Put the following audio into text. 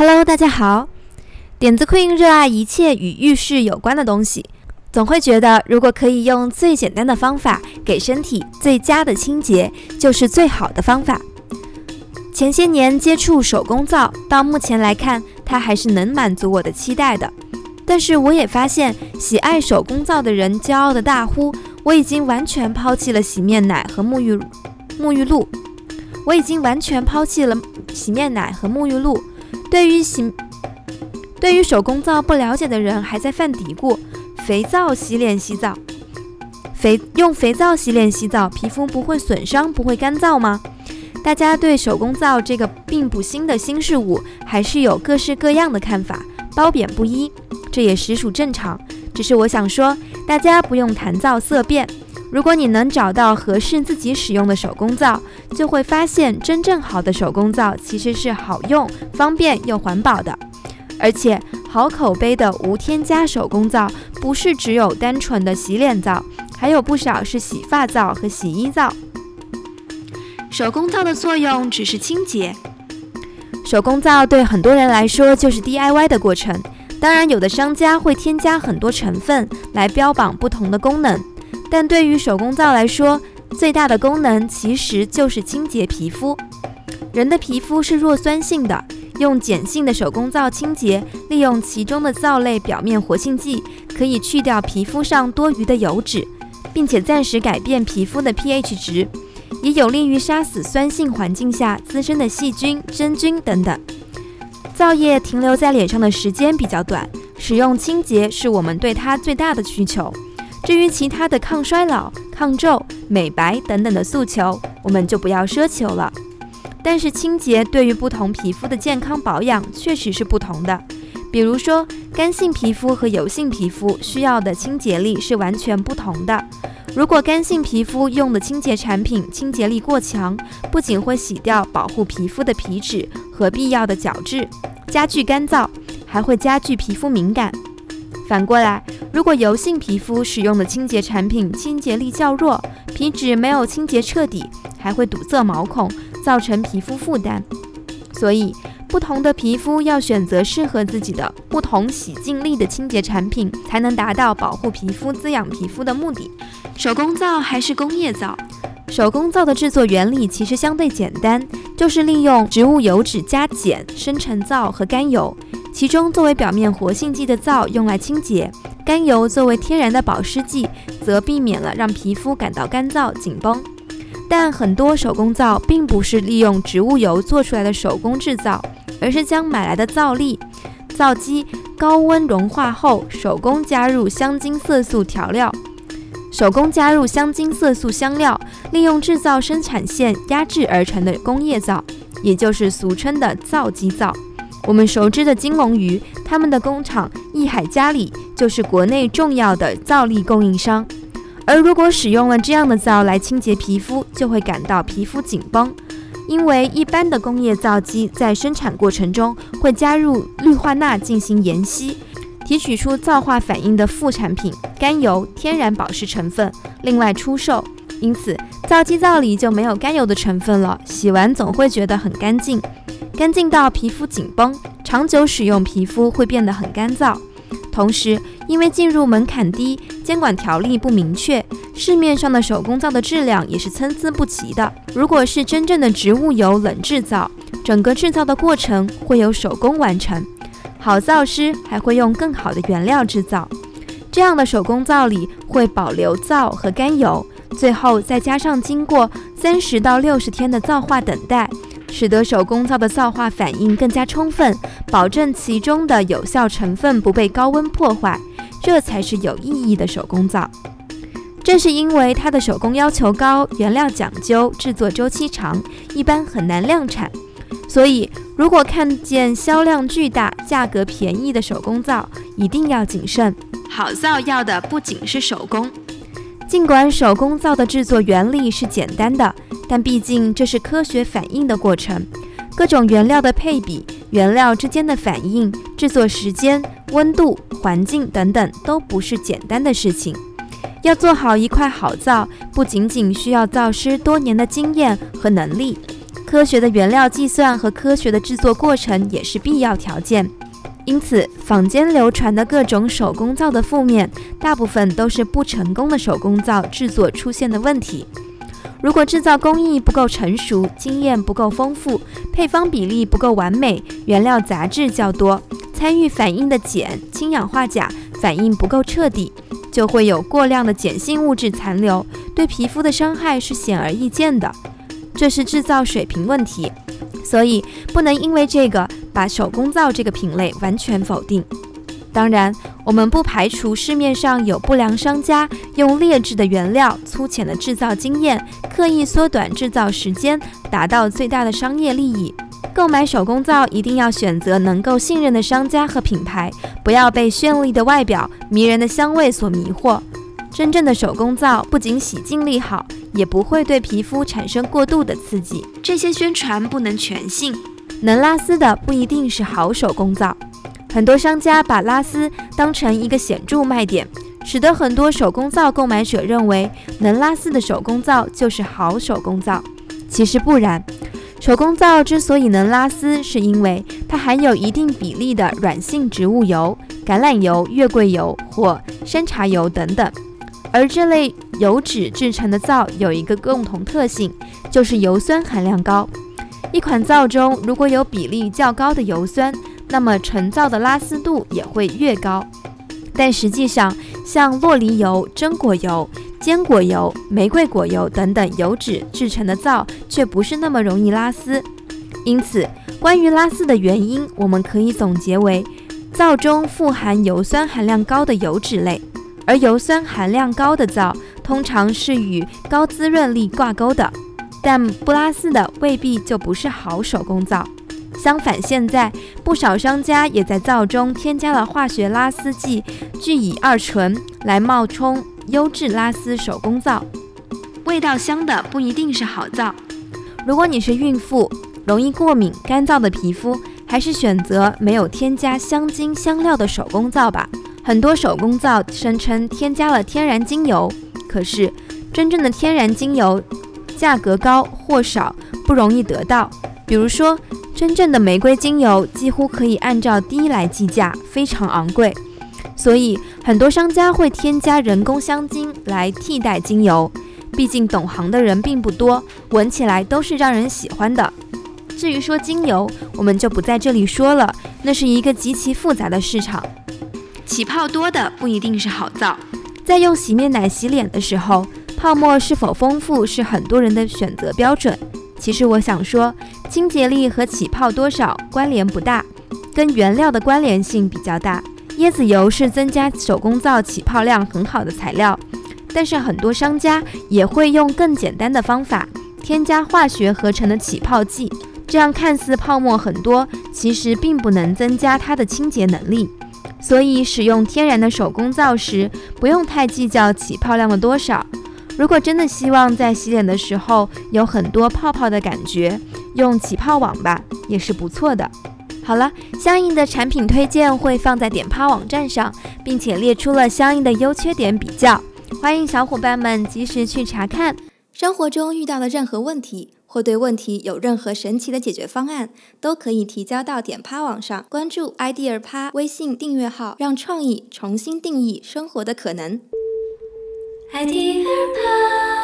Hello，大家好。点子 Queen 热爱一切与浴室有关的东西，总会觉得如果可以用最简单的方法给身体最佳的清洁，就是最好的方法。前些年接触手工皂，到目前来看，它还是能满足我的期待的。但是我也发现，喜爱手工皂的人骄傲的大呼：“我已经完全抛弃了洗面奶和沐浴沐浴露，我已经完全抛弃了洗面奶和沐浴露。”对于洗，对于手工皂不了解的人，还在犯嘀咕：肥皂洗脸洗澡，肥用肥皂洗脸洗澡，皮肤不会损伤，不会干燥吗？大家对手工皂这个并不新的新事物，还是有各式各样的看法，褒贬不一，这也实属正常。只是我想说，大家不用谈皂色变。如果你能找到合适自己使用的手工皂，就会发现真正好的手工皂其实是好用、方便又环保的。而且好口碑的无添加手工皂，不是只有单纯的洗脸皂，还有不少是洗发皂和洗衣皂。手工皂的作用只是清洁。手工皂对很多人来说就是 DIY 的过程，当然有的商家会添加很多成分来标榜不同的功能。但对于手工皂来说，最大的功能其实就是清洁皮肤。人的皮肤是弱酸性的，用碱性的手工皂清洁，利用其中的皂类表面活性剂，可以去掉皮肤上多余的油脂，并且暂时改变皮肤的 pH 值，也有利于杀死酸性环境下滋生的细菌、真菌等等。皂液停留在脸上的时间比较短，使用清洁是我们对它最大的需求。至于其他的抗衰老、抗皱、美白等等的诉求，我们就不要奢求了。但是清洁对于不同皮肤的健康保养确实是不同的。比如说，干性皮肤和油性皮肤需要的清洁力是完全不同的。如果干性皮肤用的清洁产品清洁力过强，不仅会洗掉保护皮肤的皮脂和必要的角质，加剧干燥，还会加剧皮肤敏感。反过来，如果油性皮肤使用的清洁产品清洁力较弱，皮脂没有清洁彻底，还会堵塞毛孔，造成皮肤负担。所以，不同的皮肤要选择适合自己的不同洗净力的清洁产品，才能达到保护皮肤、滋养皮肤的目的。手工皂还是工业皂？手工皂的制作原理其实相对简单，就是利用植物油脂加碱生成皂和甘油。其中，作为表面活性剂的皂用来清洁，甘油作为天然的保湿剂，则避免了让皮肤感到干燥紧绷。但很多手工皂并不是利用植物油做出来的手工制造，而是将买来的皂粒、皂基高温融化后，手工加入香精色素调料，手工加入香精色素香料，利用制造生产线压制而成的工业皂，也就是俗称的皂基皂。我们熟知的金龙鱼，他们的工厂益海嘉里就是国内重要的皂粒供应商。而如果使用了这样的皂来清洁皮肤，就会感到皮肤紧绷，因为一般的工业皂基在生产过程中会加入氯化钠进行研析，提取出皂化反应的副产品甘油天然保湿成分，另外出售。因此，皂基皂里就没有甘油的成分了，洗完总会觉得很干净。干净到皮肤紧绷，长久使用皮肤会变得很干燥。同时，因为进入门槛低，监管条例不明确，市面上的手工皂的质量也是参差不齐的。如果是真正的植物油冷制皂，整个制造的过程会由手工完成，好皂师还会用更好的原料制造。这样的手工皂里会保留皂和甘油，最后再加上经过三十到六十天的皂化等待。使得手工皂的皂化反应更加充分，保证其中的有效成分不被高温破坏，这才是有意义的手工皂。正是因为它的手工要求高，原料讲究，制作周期长，一般很难量产，所以如果看见销量巨大、价格便宜的手工皂，一定要谨慎。好皂要的不仅是手工，尽管手工皂的制作原理是简单的。但毕竟这是科学反应的过程，各种原料的配比、原料之间的反应、制作时间、温度、环境等等，都不是简单的事情。要做好一块好皂，不仅仅需要皂师多年的经验和能力，科学的原料计算和科学的制作过程也是必要条件。因此，坊间流传的各种手工皂的负面，大部分都是不成功的手工皂制作出现的问题。如果制造工艺不够成熟，经验不够丰富，配方比例不够完美，原料杂质较多，参与反应的碱、氢氧化钾反应不够彻底，就会有过量的碱性物质残留，对皮肤的伤害是显而易见的。这是制造水平问题，所以不能因为这个把手工皂这个品类完全否定。当然，我们不排除市面上有不良商家用劣质的原料、粗浅的制造经验，刻意缩短制造时间，达到最大的商业利益。购买手工皂一定要选择能够信任的商家和品牌，不要被绚丽的外表、迷人的香味所迷惑。真正的手工皂不仅洗净力好，也不会对皮肤产生过度的刺激。这些宣传不能全信，能拉丝的不一定是好手工皂。很多商家把拉丝当成一个显著卖点，使得很多手工皂购买者认为能拉丝的手工皂就是好手工皂。其实不然，手工皂之所以能拉丝，是因为它含有一定比例的软性植物油、橄榄油、月桂油或山茶油等等。而这类油脂制成的皂有一个共同特性，就是油酸含量高。一款皂中如果有比例较高的油酸，那么成皂的拉丝度也会越高，但实际上，像洛梨油、榛果油、坚果油、玫瑰果油等等油脂制成的皂却不是那么容易拉丝。因此，关于拉丝的原因，我们可以总结为：皂中富含油酸含量高的油脂类，而油酸含量高的皂通常是与高滋润力挂钩的，但不拉丝的未必就不是好手工皂。相反，现在不少商家也在皂中添加了化学拉丝剂聚乙二醇，来冒充优质拉丝手工皂。味道香的不一定是好皂。如果你是孕妇，容易过敏、干燥的皮肤，还是选择没有添加香精、香料的手工皂吧。很多手工皂声称添加了天然精油，可是真正的天然精油价格高或少，不容易得到。比如说。真正的玫瑰精油几乎可以按照滴来计价，非常昂贵，所以很多商家会添加人工香精来替代精油。毕竟懂行的人并不多，闻起来都是让人喜欢的。至于说精油，我们就不在这里说了，那是一个极其复杂的市场。起泡多的不一定是好皂。在用洗面奶洗脸的时候，泡沫是否丰富是很多人的选择标准。其实我想说，清洁力和起泡多少关联不大，跟原料的关联性比较大。椰子油是增加手工皂起泡量很好的材料，但是很多商家也会用更简单的方法，添加化学合成的起泡剂，这样看似泡沫很多，其实并不能增加它的清洁能力。所以使用天然的手工皂时，不用太计较起泡量的多少。如果真的希望在洗脸的时候有很多泡泡的感觉，用起泡网吧也是不错的。好了，相应的产品推荐会放在点趴网站上，并且列出了相应的优缺点比较，欢迎小伙伴们及时去查看。生活中遇到的任何问题，或对问题有任何神奇的解决方案，都可以提交到点趴网上，关注 idea 趴微信订阅号，让创意重新定义生活的可能。爱的耳畔。